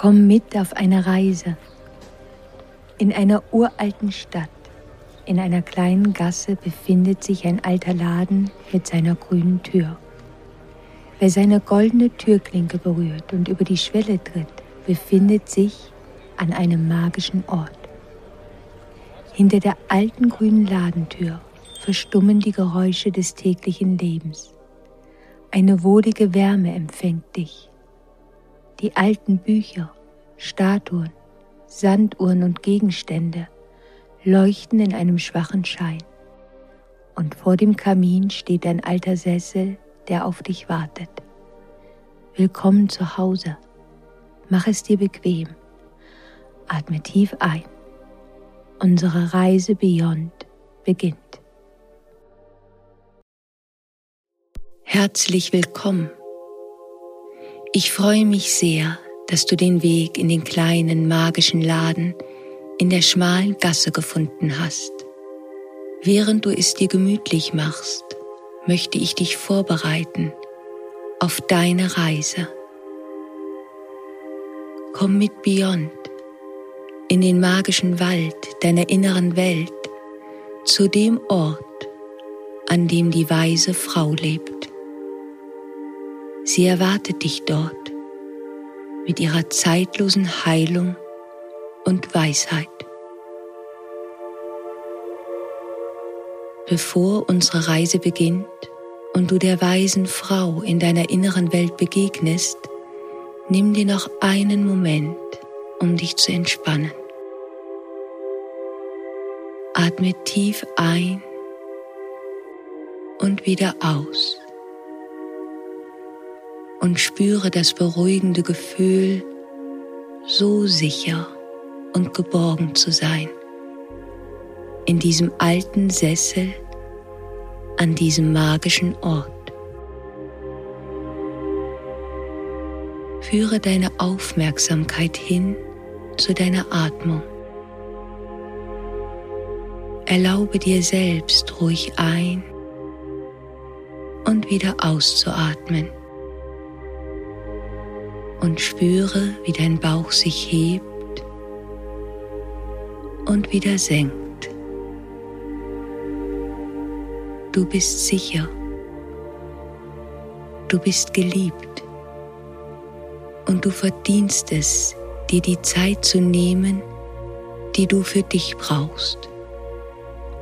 Komm mit auf eine Reise. In einer uralten Stadt, in einer kleinen Gasse befindet sich ein alter Laden mit seiner grünen Tür. Wer seine goldene Türklinke berührt und über die Schwelle tritt, befindet sich an einem magischen Ort. Hinter der alten grünen Ladentür verstummen die Geräusche des täglichen Lebens. Eine wohlige Wärme empfängt dich. Die alten Bücher, Statuen, Sanduhren und Gegenstände leuchten in einem schwachen Schein. Und vor dem Kamin steht ein alter Sessel, der auf dich wartet. Willkommen zu Hause. Mach es dir bequem. Atme tief ein. Unsere Reise Beyond beginnt. Herzlich willkommen. Ich freue mich sehr, dass du den Weg in den kleinen magischen Laden in der schmalen Gasse gefunden hast. Während du es dir gemütlich machst, möchte ich dich vorbereiten auf deine Reise. Komm mit Beyond in den magischen Wald deiner inneren Welt zu dem Ort, an dem die weise Frau lebt. Sie erwartet dich dort mit ihrer zeitlosen Heilung und Weisheit. Bevor unsere Reise beginnt und du der weisen Frau in deiner inneren Welt begegnest, nimm dir noch einen Moment, um dich zu entspannen. Atme tief ein und wieder aus und spüre das beruhigende Gefühl, so sicher und geborgen zu sein in diesem alten Sessel an diesem magischen Ort. Führe deine Aufmerksamkeit hin zu deiner Atmung. Erlaube dir selbst ruhig ein und wieder auszuatmen. Und spüre, wie dein Bauch sich hebt und wieder senkt. Du bist sicher. Du bist geliebt. Und du verdienst es, dir die Zeit zu nehmen, die du für dich brauchst,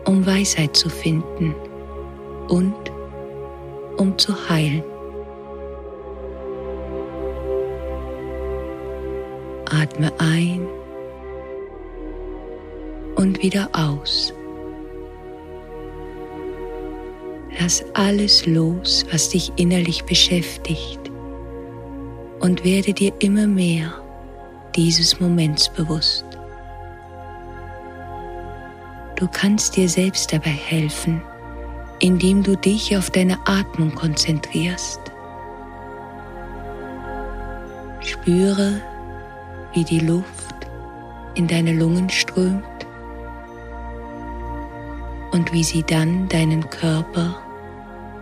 um Weisheit zu finden und um zu heilen. Atme ein und wieder aus. Lass alles los, was dich innerlich beschäftigt und werde dir immer mehr dieses Moments bewusst. Du kannst dir selbst dabei helfen, indem du dich auf deine Atmung konzentrierst. Spüre, wie die Luft in deine Lungen strömt und wie sie dann deinen Körper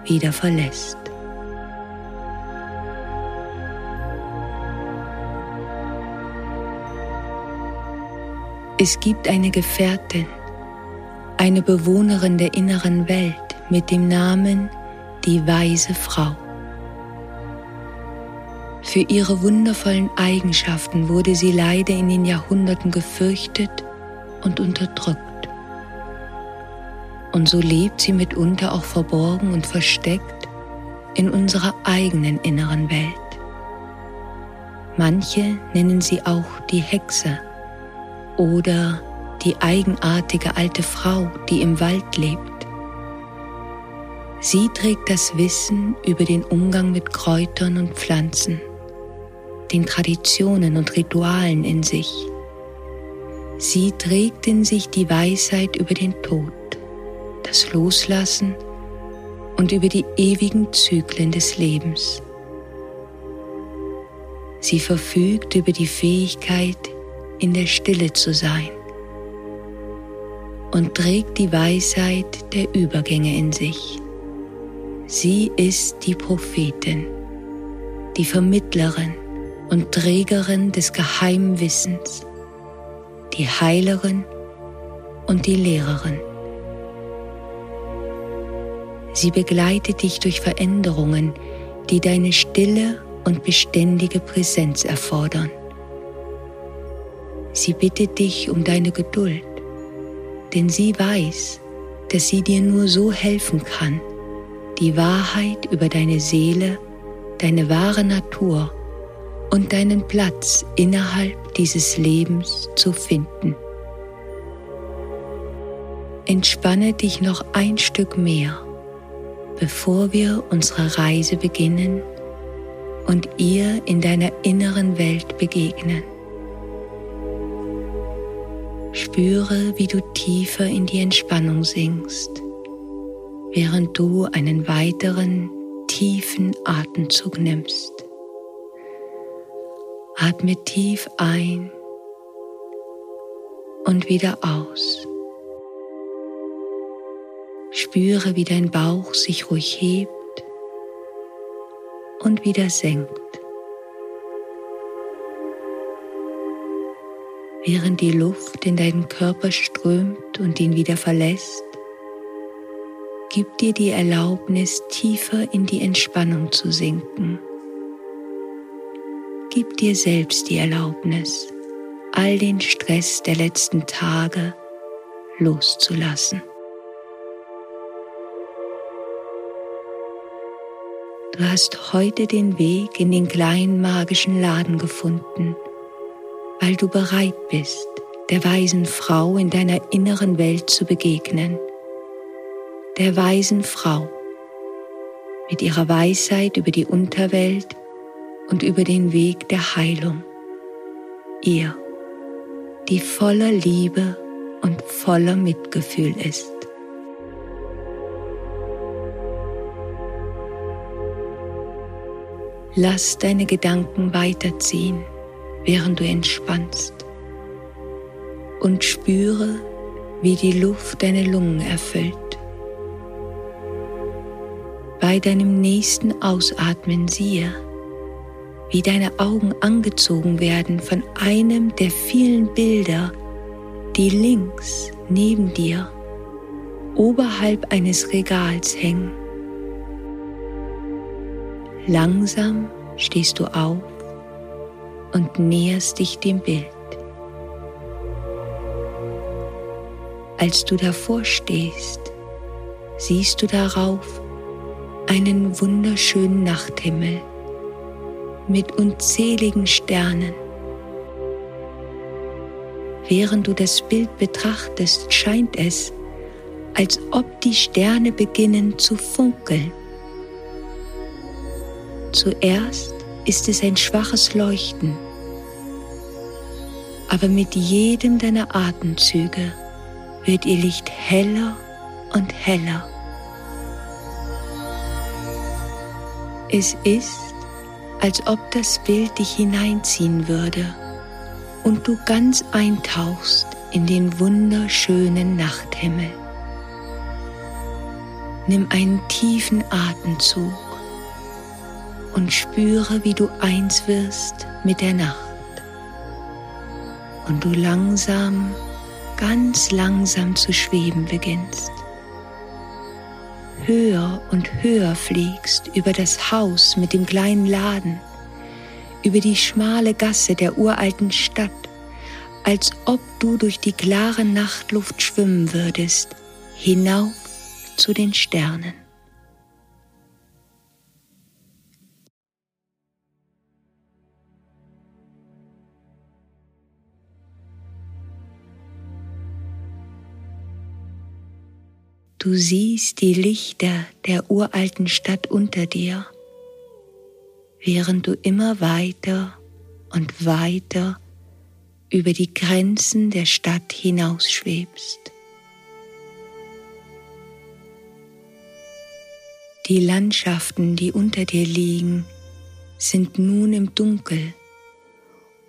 wieder verlässt. Es gibt eine Gefährtin, eine Bewohnerin der inneren Welt mit dem Namen die weise Frau. Für ihre wundervollen Eigenschaften wurde sie leider in den Jahrhunderten gefürchtet und unterdrückt. Und so lebt sie mitunter auch verborgen und versteckt in unserer eigenen inneren Welt. Manche nennen sie auch die Hexe oder die eigenartige alte Frau, die im Wald lebt. Sie trägt das Wissen über den Umgang mit Kräutern und Pflanzen, den Traditionen und Ritualen in sich. Sie trägt in sich die Weisheit über den Tod das Loslassen und über die ewigen Zyklen des Lebens. Sie verfügt über die Fähigkeit, in der Stille zu sein und trägt die Weisheit der Übergänge in sich. Sie ist die Prophetin, die Vermittlerin und Trägerin des geheimen Wissens, die Heilerin und die Lehrerin. Sie begleitet dich durch Veränderungen, die deine stille und beständige Präsenz erfordern. Sie bittet dich um deine Geduld, denn sie weiß, dass sie dir nur so helfen kann, die Wahrheit über deine Seele, deine wahre Natur und deinen Platz innerhalb dieses Lebens zu finden. Entspanne dich noch ein Stück mehr, bevor wir unsere Reise beginnen und ihr in deiner inneren Welt begegnen. Spüre, wie du tiefer in die Entspannung sinkst, während du einen weiteren tiefen Atemzug nimmst. Atme tief ein und wieder aus. Spüre, wie dein Bauch sich ruhig hebt und wieder senkt. Während die Luft in deinen Körper strömt und ihn wieder verlässt, gib dir die Erlaubnis, tiefer in die Entspannung zu sinken. Gib dir selbst die Erlaubnis, all den Stress der letzten Tage loszulassen. Du hast heute den Weg in den kleinen magischen Laden gefunden weil du bereit bist, der weisen Frau in deiner inneren Welt zu begegnen. Der weisen Frau mit ihrer Weisheit über die Unterwelt und über den Weg der Heilung. Ihr, die voller Liebe und voller Mitgefühl ist. Lass deine Gedanken weiterziehen während du entspannst und spüre, wie die Luft deine Lungen erfüllt. Bei deinem nächsten Ausatmen siehe, wie deine Augen angezogen werden von einem der vielen Bilder, die links neben dir oberhalb eines Regals hängen. Langsam stehst du auf und näherst dich dem Bild. Als du davor stehst, siehst du darauf einen wunderschönen Nachthimmel mit unzähligen Sternen. Während du das Bild betrachtest, scheint es, als ob die Sterne beginnen zu funkeln. Zuerst ist es ein schwaches Leuchten, aber mit jedem deiner Atemzüge wird ihr Licht heller und heller. Es ist, als ob das Bild dich hineinziehen würde und du ganz eintauchst in den wunderschönen Nachthimmel. Nimm einen tiefen Atemzug und spüre, wie du eins wirst mit der Nacht. Und du langsam, ganz langsam zu schweben beginnst. Höher und höher fliegst über das Haus mit dem kleinen Laden, über die schmale Gasse der uralten Stadt, als ob du durch die klare Nachtluft schwimmen würdest, hinauf zu den Sternen. Du siehst die Lichter der uralten Stadt unter dir, während du immer weiter und weiter über die Grenzen der Stadt hinausschwebst. Die Landschaften, die unter dir liegen, sind nun im Dunkel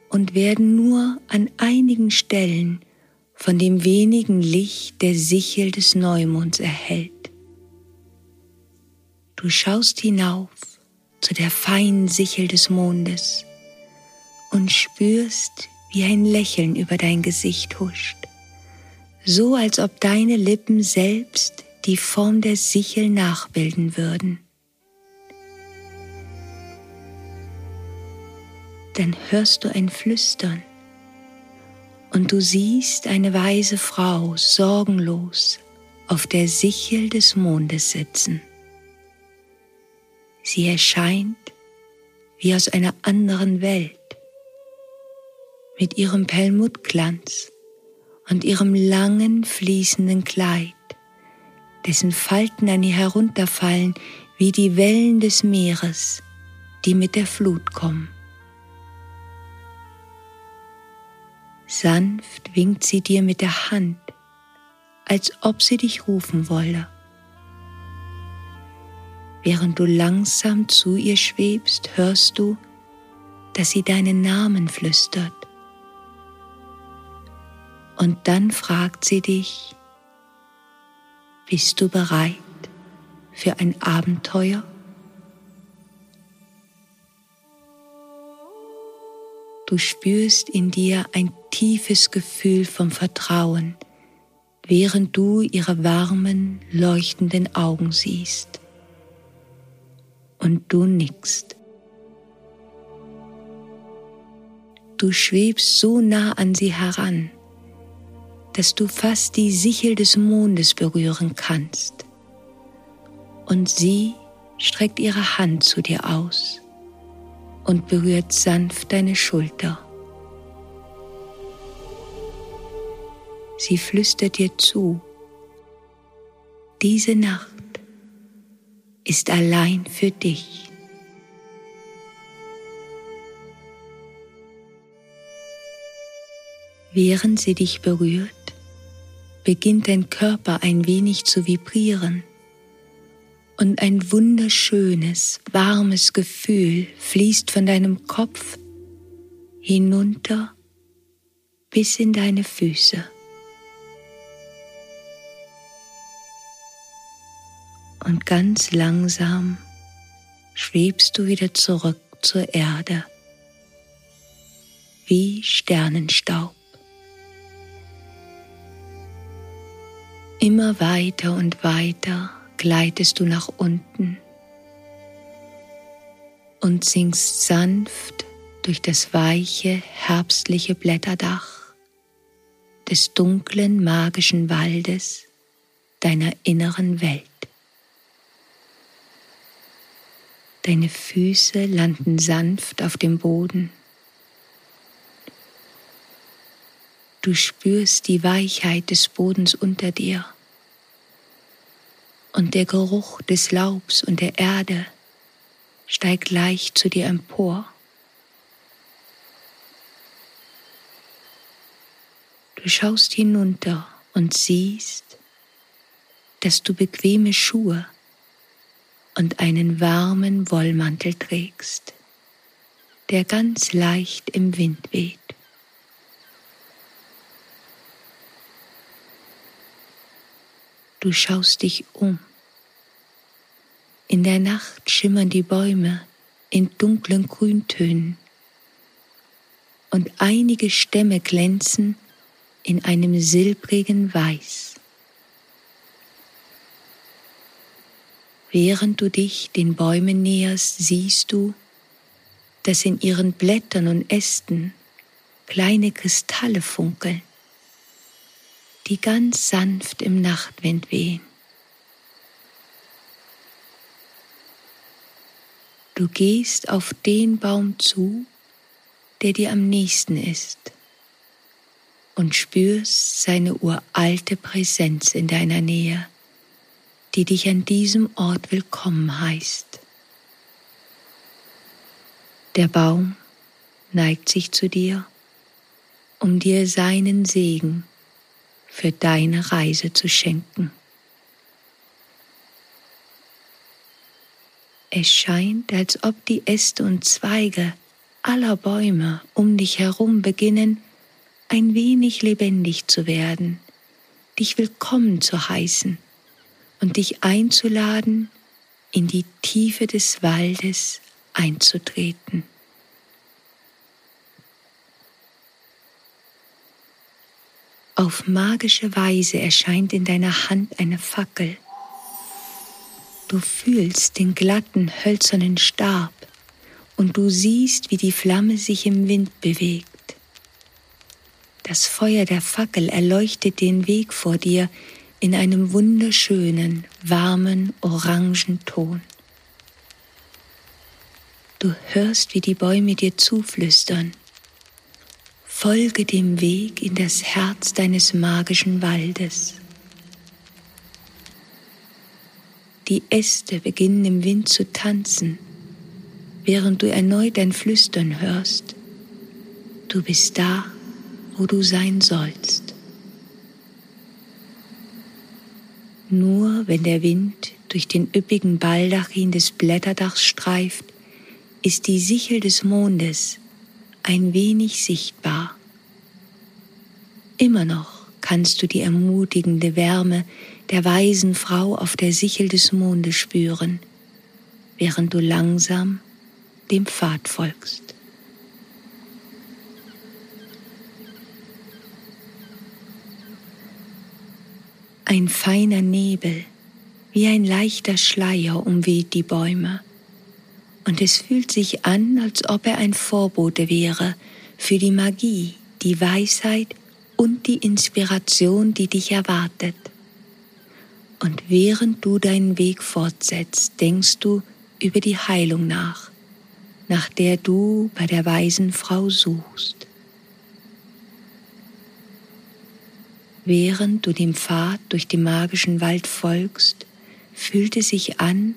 und werden nur an einigen Stellen von dem wenigen Licht der Sichel des Neumonds erhellt. Du schaust hinauf zu der feinen Sichel des Mondes und spürst, wie ein Lächeln über dein Gesicht huscht, so als ob deine Lippen selbst die Form der Sichel nachbilden würden. Dann hörst du ein Flüstern und du siehst eine weise Frau sorgenlos auf der Sichel des Mondes sitzen. Sie erscheint wie aus einer anderen Welt mit ihrem Perlmuttglanz und ihrem langen fließenden Kleid, dessen Falten an ihr herunterfallen wie die Wellen des Meeres, die mit der Flut kommen. Sanft winkt sie dir mit der Hand, als ob sie dich rufen wolle. Während du langsam zu ihr schwebst, hörst du, dass sie deinen Namen flüstert. Und dann fragt sie dich, bist du bereit für ein Abenteuer? Du spürst in dir ein tiefes Gefühl vom Vertrauen, während du ihre warmen, leuchtenden Augen siehst. Und du nickst. Du schwebst so nah an sie heran, dass du fast die Sichel des Mondes berühren kannst. Und sie streckt ihre Hand zu dir aus und berührt sanft deine Schulter. Sie flüstert dir zu, diese Nacht ist allein für dich. Während sie dich berührt, beginnt dein Körper ein wenig zu vibrieren und ein wunderschönes, warmes Gefühl fließt von deinem Kopf hinunter bis in deine Füße. Und ganz langsam schwebst du wieder zurück zur Erde, wie Sternenstaub. Immer weiter und weiter gleitest du nach unten und sinkst sanft durch das weiche, herbstliche Blätterdach des dunklen, magischen Waldes deiner inneren Welt. Deine Füße landen sanft auf dem Boden. Du spürst die Weichheit des Bodens unter dir und der Geruch des Laubs und der Erde steigt leicht zu dir empor. Du schaust hinunter und siehst, dass du bequeme Schuhe und einen warmen Wollmantel trägst, der ganz leicht im Wind weht. Du schaust dich um. In der Nacht schimmern die Bäume in dunklen Grüntönen und einige Stämme glänzen in einem silbrigen Weiß. Während du dich den Bäumen näherst, siehst du, dass in ihren Blättern und Ästen kleine Kristalle funkeln, die ganz sanft im Nachtwind wehen. Du gehst auf den Baum zu, der dir am nächsten ist, und spürst seine uralte Präsenz in deiner Nähe die dich an diesem Ort willkommen heißt. Der Baum neigt sich zu dir, um dir seinen Segen für deine Reise zu schenken. Es scheint, als ob die Äste und Zweige aller Bäume um dich herum beginnen, ein wenig lebendig zu werden, dich willkommen zu heißen und dich einzuladen, in die Tiefe des Waldes einzutreten. Auf magische Weise erscheint in deiner Hand eine Fackel. Du fühlst den glatten, hölzernen Stab und du siehst, wie die Flamme sich im Wind bewegt. Das Feuer der Fackel erleuchtet den Weg vor dir, in einem wunderschönen, warmen, orangen Ton. Du hörst, wie die Bäume dir zuflüstern. Folge dem Weg in das Herz deines magischen Waldes. Die Äste beginnen im Wind zu tanzen, während du erneut ein Flüstern hörst. Du bist da, wo du sein sollst. Nur wenn der Wind durch den üppigen Baldachin des Blätterdachs streift, ist die Sichel des Mondes ein wenig sichtbar. Immer noch kannst du die ermutigende Wärme der weisen Frau auf der Sichel des Mondes spüren, während du langsam dem Pfad folgst. Ein feiner Nebel, wie ein leichter Schleier umweht die Bäume und es fühlt sich an, als ob er ein Vorbote wäre für die Magie, die Weisheit und die Inspiration, die dich erwartet. Und während du deinen Weg fortsetzt, denkst du über die Heilung nach, nach der du bei der weisen Frau suchst. Während du dem Pfad durch den magischen Wald folgst, fühlt es sich an,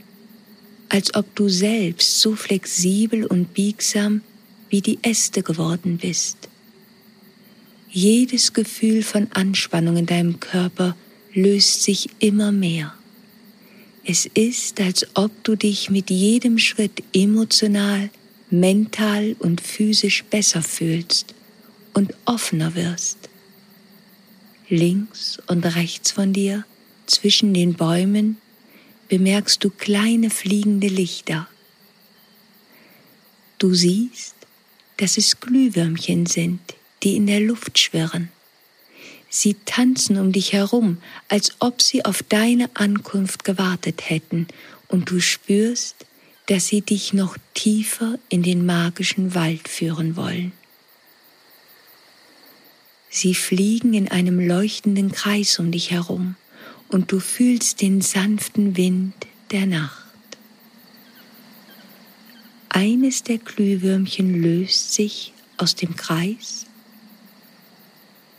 als ob du selbst so flexibel und biegsam wie die Äste geworden bist. Jedes Gefühl von Anspannung in deinem Körper löst sich immer mehr. Es ist, als ob du dich mit jedem Schritt emotional, mental und physisch besser fühlst und offener wirst. Links und rechts von dir, zwischen den Bäumen, bemerkst du kleine fliegende Lichter. Du siehst, dass es Glühwürmchen sind, die in der Luft schwirren. Sie tanzen um dich herum, als ob sie auf deine Ankunft gewartet hätten, und du spürst, dass sie dich noch tiefer in den magischen Wald führen wollen. Sie fliegen in einem leuchtenden Kreis um dich herum und du fühlst den sanften Wind der Nacht. Eines der Glühwürmchen löst sich aus dem Kreis,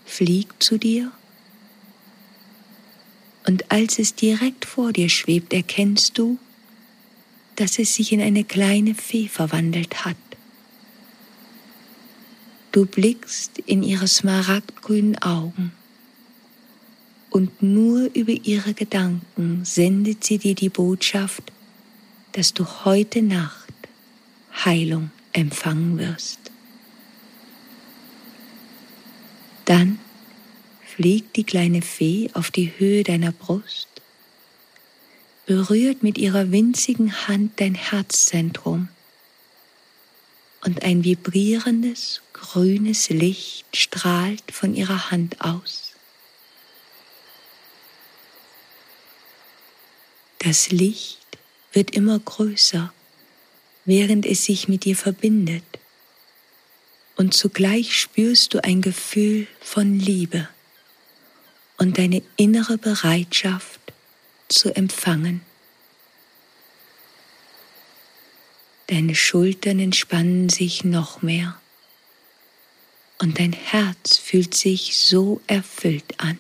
fliegt zu dir und als es direkt vor dir schwebt, erkennst du, dass es sich in eine kleine Fee verwandelt hat. Du blickst in ihre smaragdgrünen Augen und nur über ihre Gedanken sendet sie dir die Botschaft, dass du heute Nacht Heilung empfangen wirst. Dann fliegt die kleine Fee auf die Höhe deiner Brust, berührt mit ihrer winzigen Hand dein Herzzentrum und ein vibrierendes grünes Licht strahlt von ihrer Hand aus. Das Licht wird immer größer, während es sich mit dir verbindet. Und zugleich spürst du ein Gefühl von Liebe und deine innere Bereitschaft zu empfangen. Deine Schultern entspannen sich noch mehr und dein Herz fühlt sich so erfüllt an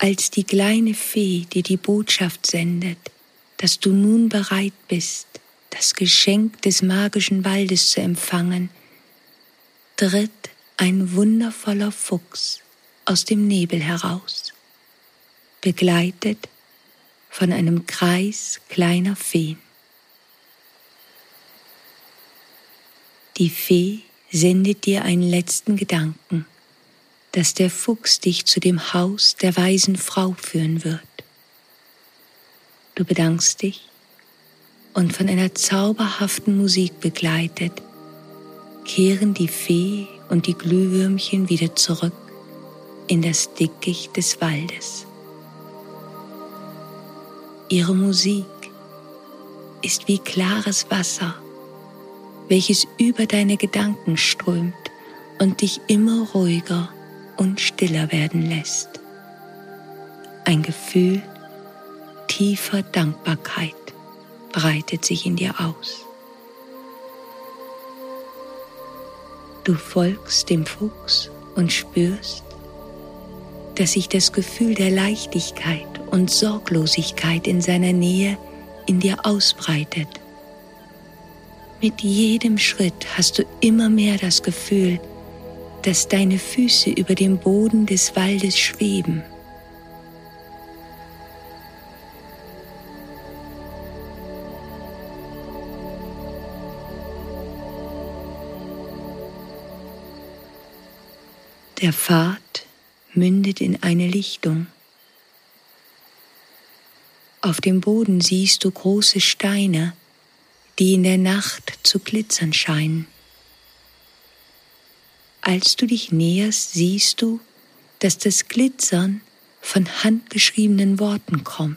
als die kleine Fee dir die Botschaft sendet, dass du nun bereit bist, das Geschenk des magischen Waldes zu empfangen, tritt ein wundervoller Fuchs aus dem Nebel heraus, begleitet von einem Kreis kleiner Feen. Die Fee sendet dir einen letzten Gedanken dass der Fuchs dich zu dem Haus der weisen Frau führen wird. Du bedankst dich und von einer zauberhaften Musik begleitet, kehren die Fee und die Glühwürmchen wieder zurück in das Dickicht des Waldes. Ihre Musik ist wie klares Wasser, welches über deine Gedanken strömt und dich immer ruhiger und stiller werden lässt. Ein Gefühl tiefer Dankbarkeit breitet sich in dir aus. Du folgst dem Fuchs und spürst, dass sich das Gefühl der Leichtigkeit und Sorglosigkeit in seiner Nähe in dir ausbreitet. Mit jedem Schritt hast du immer mehr das Gefühl, dass deine Füße über dem Boden des Waldes schweben. Der Pfad mündet in eine Lichtung. Auf dem Boden siehst du große Steine, die in der Nacht zu glitzern scheinen. Als du dich näherst, siehst du, dass das Glitzern von handgeschriebenen Worten kommt.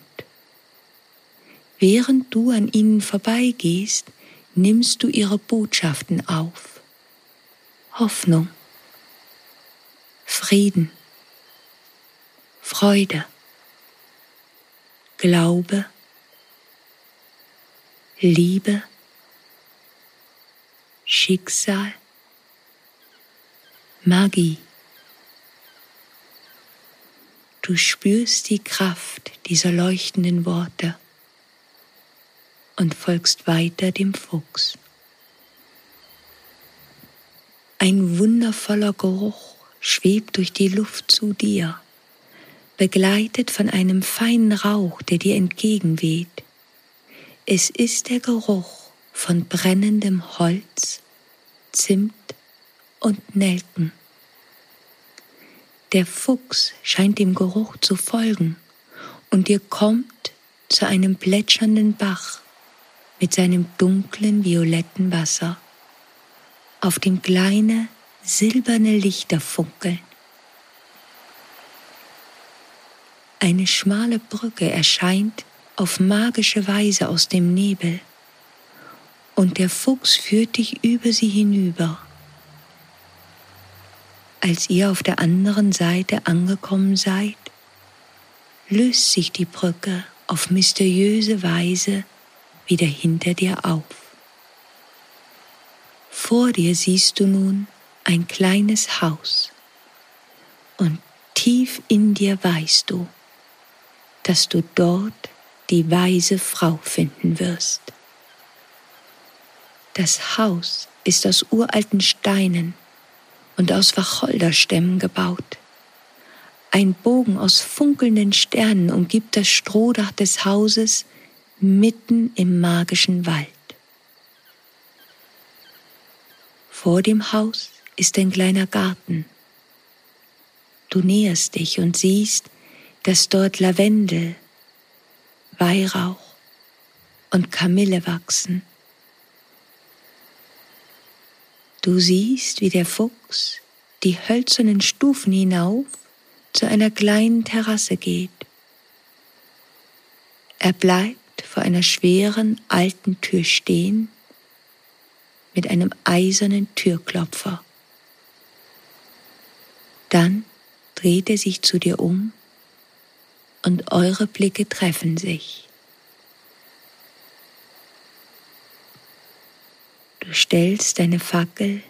Während du an ihnen vorbeigehst, nimmst du ihre Botschaften auf. Hoffnung, Frieden, Freude, Glaube, Liebe, Schicksal, Magie. Du spürst die Kraft dieser leuchtenden Worte und folgst weiter dem Fuchs. Ein wundervoller Geruch schwebt durch die Luft zu dir begleitet von einem feinen Rauch, der dir entgegenweht. Es ist der Geruch von brennendem Holz, Zimt und Nelken. Der Fuchs scheint dem Geruch zu folgen und ihr kommt zu einem plätschernden Bach mit seinem dunklen violetten Wasser, auf dem kleine silberne Lichter funkeln. Eine schmale Brücke erscheint auf magische Weise aus dem Nebel, und der Fuchs führt dich über sie hinüber. Als ihr auf der anderen Seite angekommen seid, löst sich die Brücke auf mysteriöse Weise wieder hinter dir auf. Vor dir siehst du nun ein kleines Haus und tief in dir weißt du, dass du dort die weise Frau finden wirst. Das Haus ist aus uralten Steinen und aus Wacholderstämmen gebaut. Ein Bogen aus funkelnden Sternen umgibt das Strohdach des Hauses mitten im magischen Wald. Vor dem Haus ist ein kleiner Garten. Du näherst dich und siehst, dass dort Lavendel, Weihrauch und Kamille wachsen. Du siehst, wie der Fuchs die hölzernen Stufen hinauf zu einer kleinen Terrasse geht. Er bleibt vor einer schweren alten Tür stehen mit einem eisernen Türklopfer. Dann dreht er sich zu dir um und eure Blicke treffen sich. Du stellst deine Fackel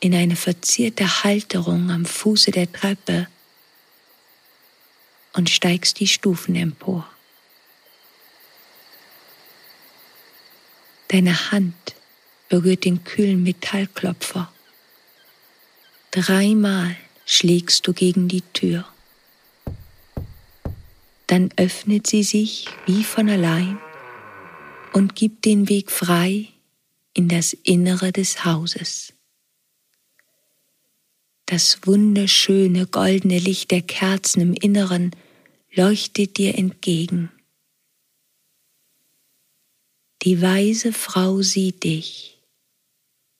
in eine verzierte Halterung am Fuße der Treppe und steigst die Stufen empor. Deine Hand berührt den kühlen Metallklopfer. Dreimal schlägst du gegen die Tür dann öffnet sie sich wie von allein und gibt den Weg frei in das Innere des Hauses. Das wunderschöne goldene Licht der Kerzen im Inneren leuchtet dir entgegen. Die weise Frau sieht dich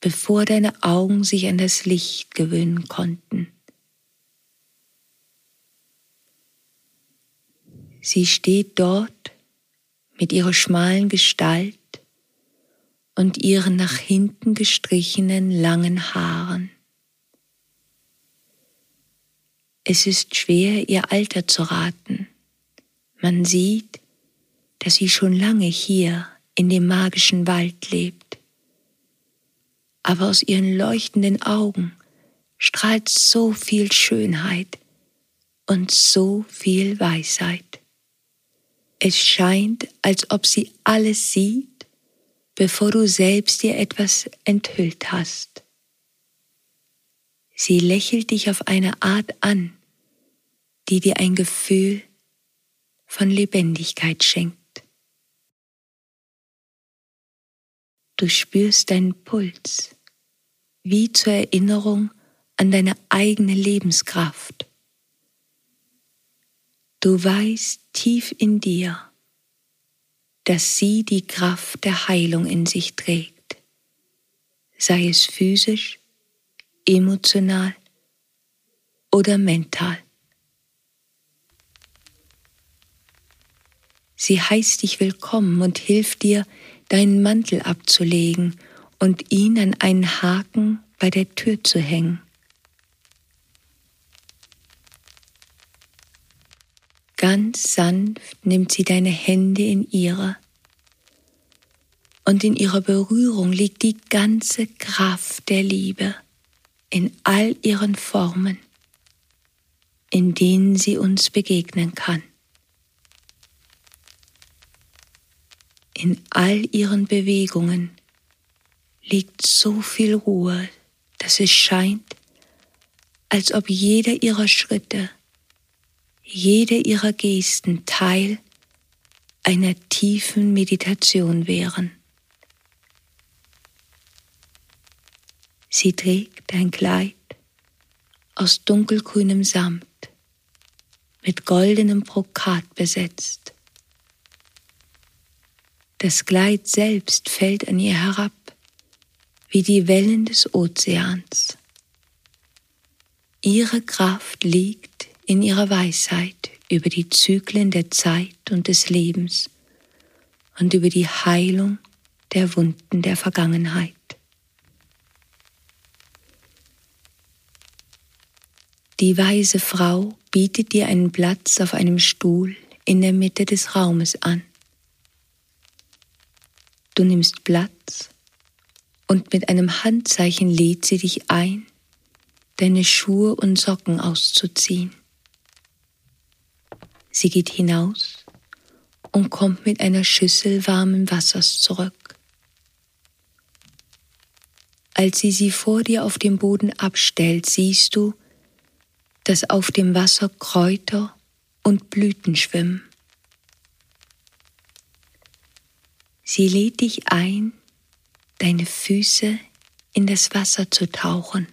bevor deine Augen sich an das Licht gewöhnen konnten. Sie steht dort mit ihrer schmalen Gestalt und ihren nach hinten gestrichenen langen Haaren. Es ist schwer, ihr Alter zu raten. Man sieht, dass sie schon lange hier in dem magischen Wald lebt. Aber aus ihren leuchtenden Augen strahlt so viel Schönheit und so viel Weisheit. Es scheint, als ob sie alles sieht, bevor du selbst ihr etwas enthüllt hast. Sie lächelt dich auf eine Art an, die dir ein Gefühl von Lebendigkeit schenkt. Du spürst deinen Puls, wie zur Erinnerung an deine eigene Lebenskraft. Du weißt tief in dir, dass sie die Kraft der Heilung in sich trägt, sei es physisch, emotional oder mental. Sie heißt dich willkommen und hilft dir, deinen Mantel abzulegen und ihn an einen Haken bei der Tür zu hängen. Ganz sanft nimmt sie deine Hände in ihre. Und in ihrer Berührung liegt die ganze Kraft der Liebe in all ihren Formen, in denen sie uns begegnen kann. In all ihren Bewegungen liegt so viel Ruhe, dass es scheint, als ob jeder ihrer Schritte jede ihrer Gesten Teil einer tiefen Meditation wären. Sie trägt ein Kleid aus dunkelgrünem Samt mit goldenem Brokat besetzt. Das Kleid selbst fällt an ihr herab wie die Wellen des Ozeans. Ihre Kraft liegt in ihrer Weisheit über die Zyklen der Zeit und des Lebens und über die Heilung der Wunden der Vergangenheit. Die weise Frau bietet dir einen Platz auf einem Stuhl in der Mitte des Raumes an. Du nimmst Platz und mit einem Handzeichen lädt sie dich ein, deine Schuhe und Socken auszuziehen. Sie geht hinaus und kommt mit einer Schüssel warmen Wassers zurück. Als sie sie vor dir auf dem Boden abstellt, siehst du, dass auf dem Wasser Kräuter und Blüten schwimmen. Sie lädt dich ein, deine Füße in das Wasser zu tauchen.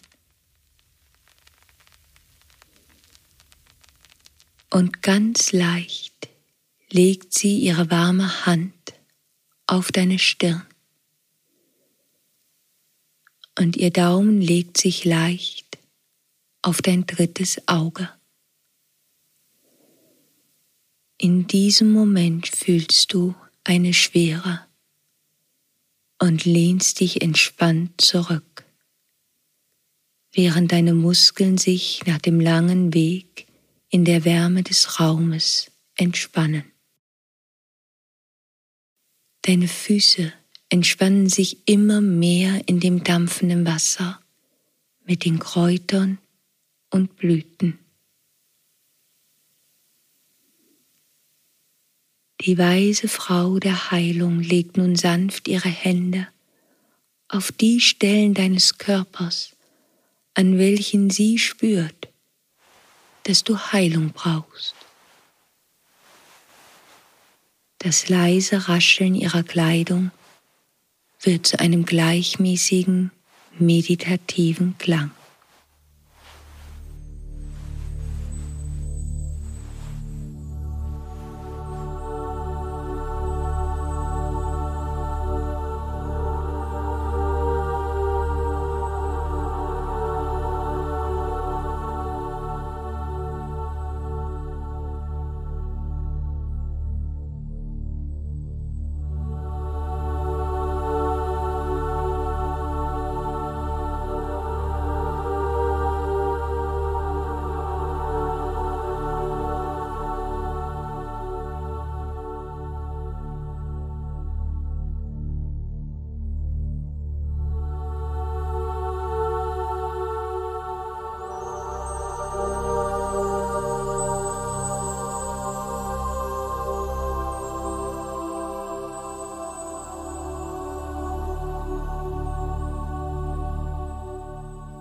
Und ganz leicht legt sie ihre warme Hand auf deine Stirn und ihr Daumen legt sich leicht auf dein drittes Auge. In diesem Moment fühlst du eine Schwere und lehnst dich entspannt zurück, während deine Muskeln sich nach dem langen Weg in der Wärme des Raumes entspannen. Deine Füße entspannen sich immer mehr in dem dampfenden Wasser mit den Kräutern und Blüten. Die weise Frau der Heilung legt nun sanft ihre Hände auf die Stellen deines Körpers, an welchen sie spürt, dass du Heilung brauchst. Das leise Rascheln ihrer Kleidung wird zu einem gleichmäßigen, meditativen Klang.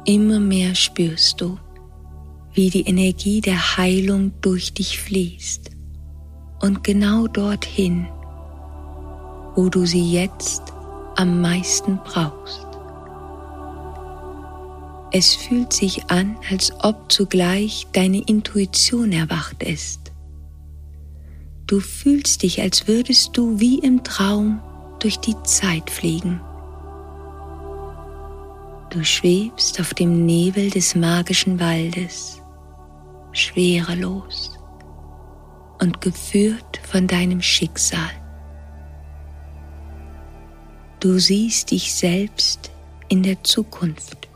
Immer mehr spürst du, wie die Energie der Heilung durch dich fließt und genau dorthin, wo du sie jetzt am meisten brauchst. Es fühlt sich an, als ob zugleich deine Intuition erwacht ist. Du fühlst dich, als würdest du wie im Traum durch die Zeit fliegen. Du schwebst auf dem Nebel des magischen Waldes, schwerelos und geführt von deinem Schicksal. Du siehst dich selbst in der Zukunft,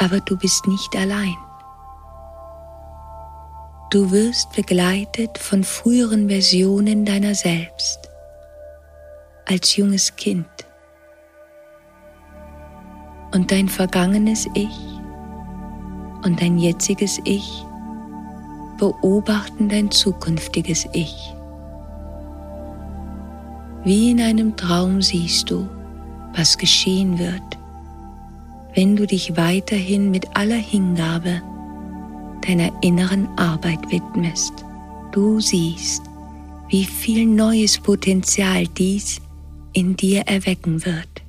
aber du bist nicht allein. Du wirst begleitet von früheren Versionen deiner selbst, als junges Kind und dein vergangenes Ich und dein jetziges Ich beobachten dein zukünftiges Ich. Wie in einem Traum siehst du, was geschehen wird, wenn du dich weiterhin mit aller Hingabe deiner inneren Arbeit widmest. Du siehst, wie viel neues Potenzial dies in dir erwecken wird.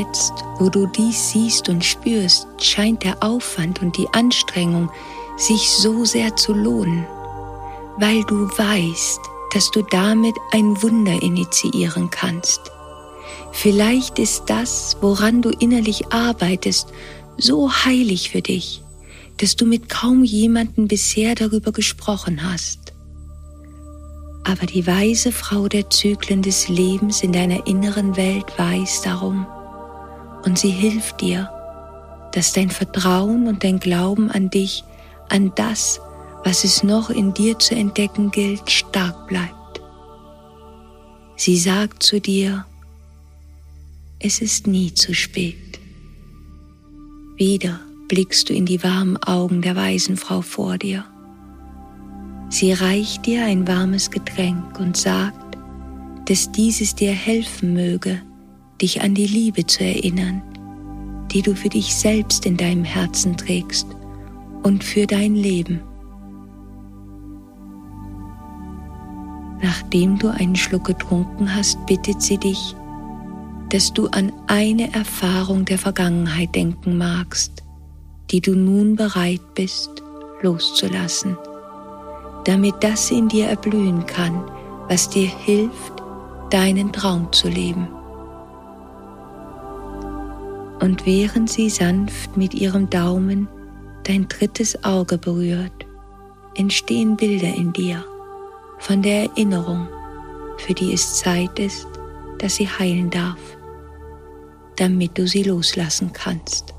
Jetzt, wo du dies siehst und spürst, scheint der Aufwand und die Anstrengung sich so sehr zu lohnen, weil du weißt, dass du damit ein Wunder initiieren kannst. Vielleicht ist das, woran du innerlich arbeitest, so heilig für dich, dass du mit kaum jemanden bisher darüber gesprochen hast. Aber die weise Frau der Zyklen des Lebens in deiner inneren Welt weiß darum, und sie hilft dir, dass dein Vertrauen und dein Glauben an dich, an das, was es noch in dir zu entdecken gilt, stark bleibt. Sie sagt zu dir, es ist nie zu spät. Wieder blickst du in die warmen Augen der weisen Frau vor dir. Sie reicht dir ein warmes Getränk und sagt, dass dieses dir helfen möge, dich an die Liebe zu erinnern, die du für dich selbst in deinem Herzen trägst und für dein Leben. Nachdem du einen Schluck getrunken hast, bittet sie dich, dass du an eine Erfahrung der Vergangenheit denken magst, die du nun bereit bist loszulassen, damit das in dir erblühen kann, was dir hilft, deinen Traum zu leben und während sie sanft mit ihrem Daumen dein drittes Auge berührt, entstehen Bilder in dir von der Erinnerung, für die es Zeit ist, dass sie heilen darf, damit du sie loslassen kannst.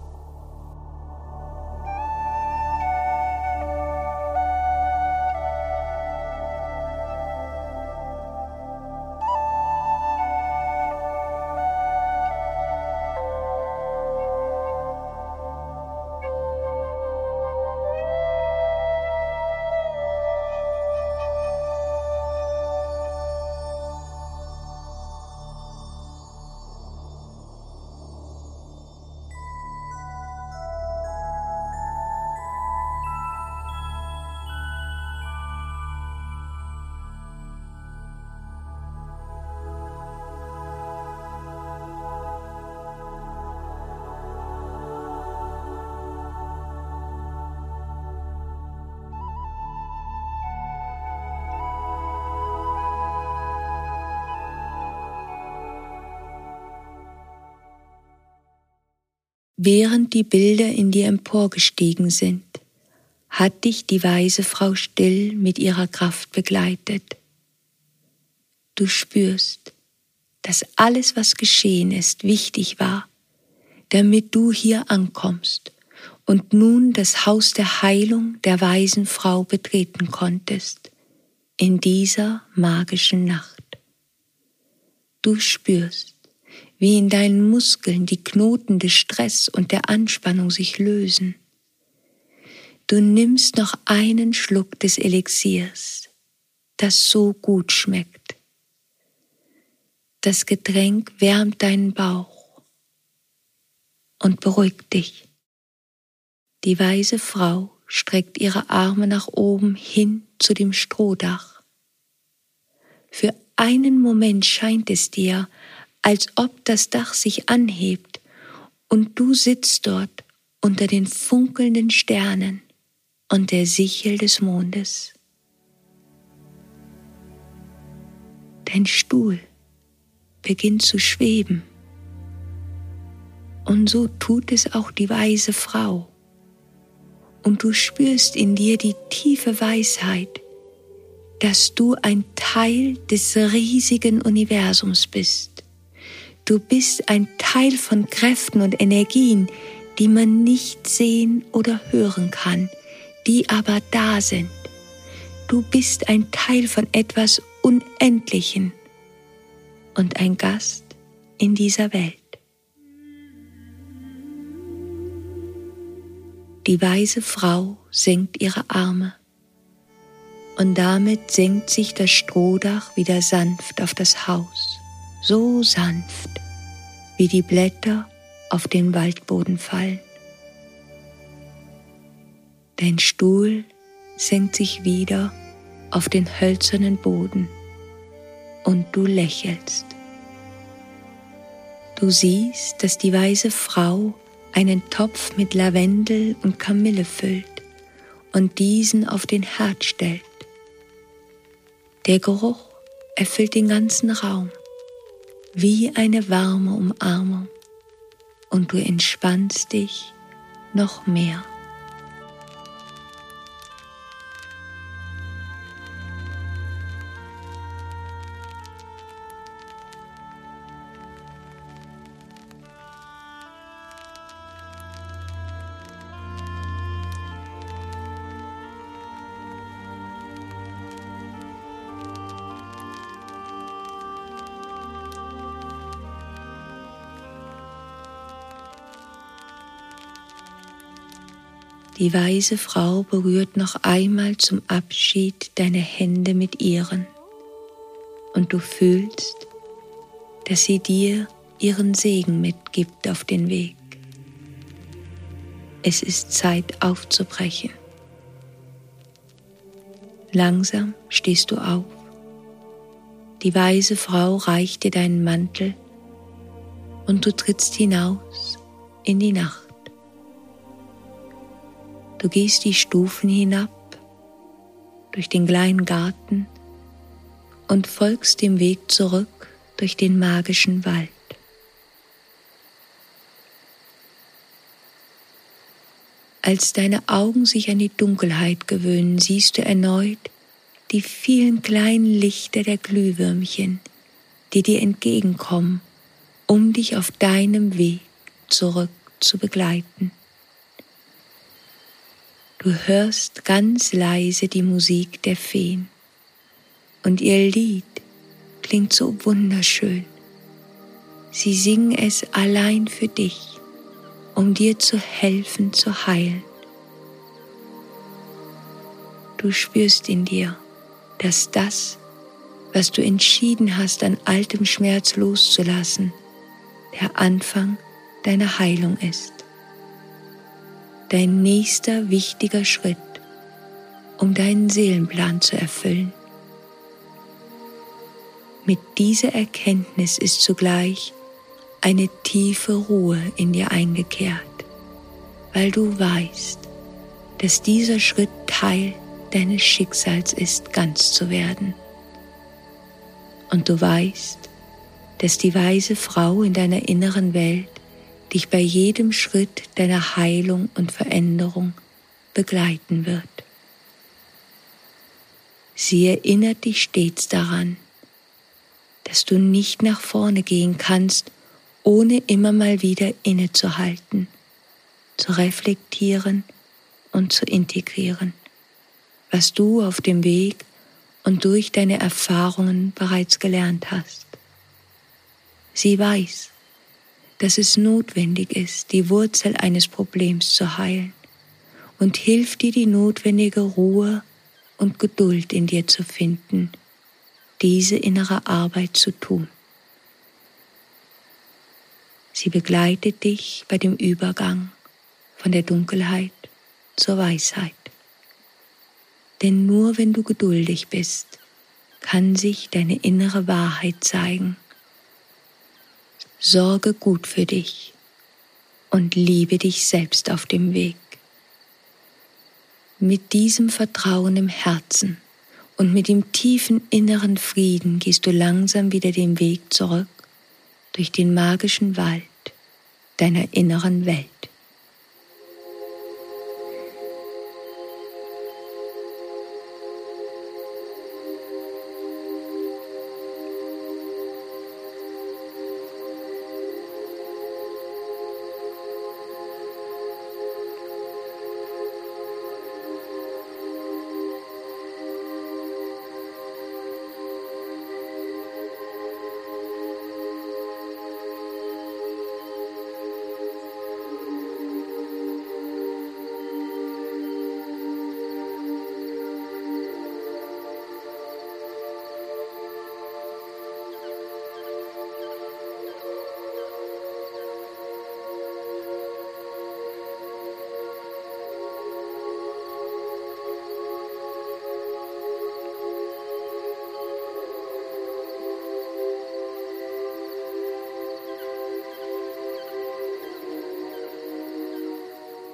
Während die Bilder in dir emporgestiegen sind, hat dich die weise Frau still mit ihrer Kraft begleitet. Du spürst, dass alles, was geschehen ist, wichtig war, damit du hier ankommst und nun das Haus der Heilung der weisen Frau betreten konntest, in dieser magischen Nacht. Du spürst, wie in deinen Muskeln die Knoten des Stress und der Anspannung sich lösen. Du nimmst noch einen Schluck des Elixiers, das so gut schmeckt. Das Getränk wärmt deinen Bauch und beruhigt dich. Die weise Frau streckt ihre Arme nach oben hin zu dem Strohdach. Für einen Moment scheint es dir, als ob das Dach sich anhebt und du sitzt dort unter den funkelnden Sternen und der Sichel des Mondes. Dein Stuhl beginnt zu schweben. Und so tut es auch die weise Frau. Und du spürst in dir die tiefe Weisheit, dass du ein Teil des riesigen Universums bist. Du bist ein Teil von Kräften und Energien, die man nicht sehen oder hören kann, die aber da sind. Du bist ein Teil von etwas Unendlichen und ein Gast in dieser Welt. Die weise Frau senkt ihre Arme und damit senkt sich das Strohdach wieder sanft auf das Haus, so sanft, wie die Blätter auf den Waldboden fallen. Dein Stuhl senkt sich wieder auf den hölzernen Boden und du lächelst. Du siehst, dass die weise Frau einen Topf mit Lavendel und Kamille füllt und diesen auf den Herd stellt. Der Geruch erfüllt den ganzen Raum wie eine warme Umarmung und du entspannst dich noch mehr. Die weise Frau berührt noch einmal zum Abschied deine Hände mit ihren und du fühlst, dass sie dir ihren Segen mitgibt auf den Weg. Es ist Zeit aufzubrechen. Langsam stehst du auf. Die weise Frau reicht dir deinen Mantel und du trittst hinaus in die Nacht. Du gehst die Stufen hinab durch den kleinen Garten und folgst dem Weg zurück durch den magischen Wald. Als deine Augen sich an die Dunkelheit gewöhnen, siehst du erneut die vielen kleinen Lichter der Glühwürmchen, die dir entgegenkommen, um dich auf deinem Weg zurück zu begleiten. Du hörst ganz leise die Musik der Feen und ihr Lied klingt so wunderschön. Sie singen es allein für dich, um dir zu helfen zu heilen. Du spürst in dir, dass das, was du entschieden hast, an altem Schmerz loszulassen, der Anfang deiner Heilung ist dein nächster wichtiger Schritt, um deinen Seelenplan zu erfüllen. Mit dieser Erkenntnis ist zugleich eine tiefe Ruhe in dir eingekehrt, weil du weißt, dass dieser Schritt Teil deines Schicksals ist, ganz zu werden. Und du weißt, dass die weise Frau in deiner inneren Welt dich bei jedem Schritt deiner Heilung und Veränderung begleiten wird. Sie erinnert dich stets daran, dass du nicht nach vorne gehen kannst, ohne immer mal wieder innezuhalten, zu reflektieren und zu integrieren, was du auf dem Weg und durch deine Erfahrungen bereits gelernt hast. Sie weiß, dass es notwendig ist, die Wurzel eines Problems zu heilen und hilft dir die notwendige Ruhe und Geduld in dir zu finden, diese innere Arbeit zu tun. Sie begleitet dich bei dem Übergang von der Dunkelheit zur Weisheit. Denn nur wenn du geduldig bist, kann sich deine innere Wahrheit zeigen. Sorge gut für dich und liebe dich selbst auf dem Weg. Mit diesem Vertrauen im Herzen und mit dem tiefen inneren Frieden gehst du langsam wieder den Weg zurück durch den magischen Wald deiner inneren Welt.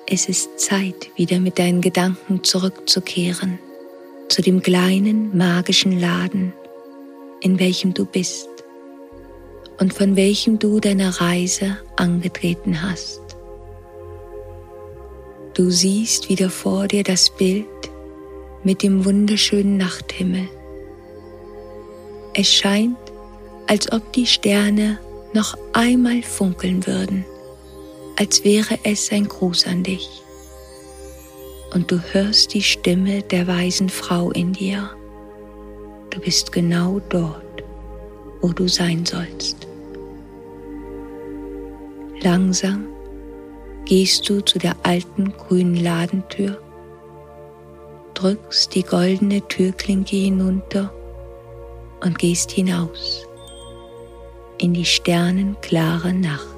Es ist Zeit, wieder mit deinen Gedanken zurückzukehren zu dem kleinen magischen Laden, in welchem du bist und von welchem du deine Reise angetreten hast. Du siehst wieder vor dir das Bild mit dem wunderschönen Nachthimmel. Es scheint, als ob die Sterne noch einmal funkeln würden als wäre es ein Gruß an dich. Und du hörst die Stimme der weisen Frau in dir. Du bist genau dort, wo du sein sollst. Langsam gehst du zu der alten grünen Ladentür, drückst die goldene Türklinke hinunter und gehst hinaus in die sternenklare Nacht.